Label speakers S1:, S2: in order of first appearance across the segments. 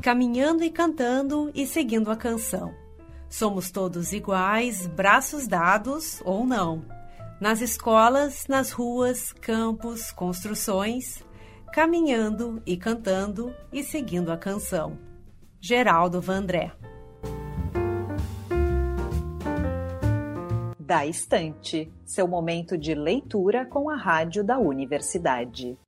S1: caminhando e cantando e seguindo a canção. Somos todos iguais, braços dados ou não. Nas escolas, nas ruas, campos, construções, caminhando e cantando e seguindo a canção. Geraldo Vandré.
S2: Da Estante, seu momento de leitura com a rádio da universidade.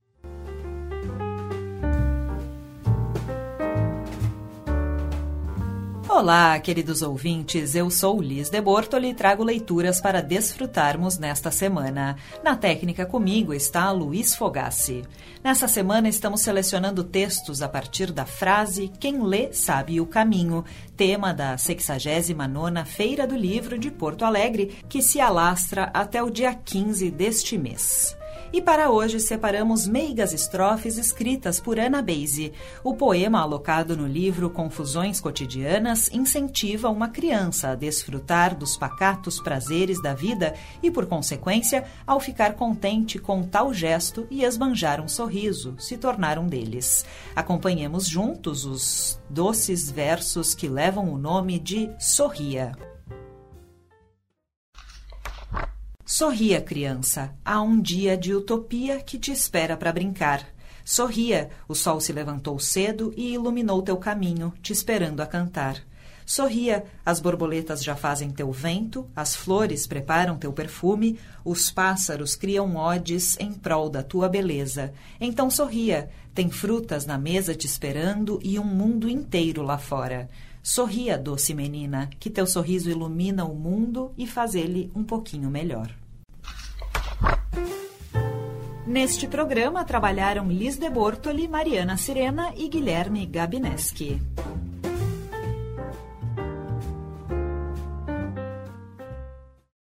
S3: Olá, queridos ouvintes. Eu sou Liz de Bortoli e trago leituras para desfrutarmos nesta semana. Na técnica comigo está Luiz Fogassi. Nessa semana estamos selecionando textos a partir da frase Quem lê sabe o caminho, tema da 69ª Feira do Livro de Porto Alegre, que se alastra até o dia 15 deste mês. E para hoje separamos meigas estrofes escritas por Ana Beise. O poema alocado no livro Confusões Cotidianas incentiva uma criança a desfrutar dos pacatos prazeres da vida e, por consequência, ao ficar contente com tal gesto e esbanjar um sorriso, se tornar um deles. Acompanhemos juntos os doces versos que levam o nome de Sorria. Sorria, criança. Há um dia de utopia que te espera para brincar. Sorria, o sol se levantou cedo e iluminou teu caminho, te esperando a cantar. Sorria, as borboletas já fazem teu vento, as flores preparam teu perfume, os pássaros criam odes em prol da tua beleza. Então sorria, tem frutas na mesa te esperando e um mundo inteiro lá fora. Sorria, doce menina, que teu sorriso ilumina o mundo e faz ele um pouquinho melhor. Neste programa trabalharam Liz de Bortoli, Mariana Sirena e Guilherme Gabineski.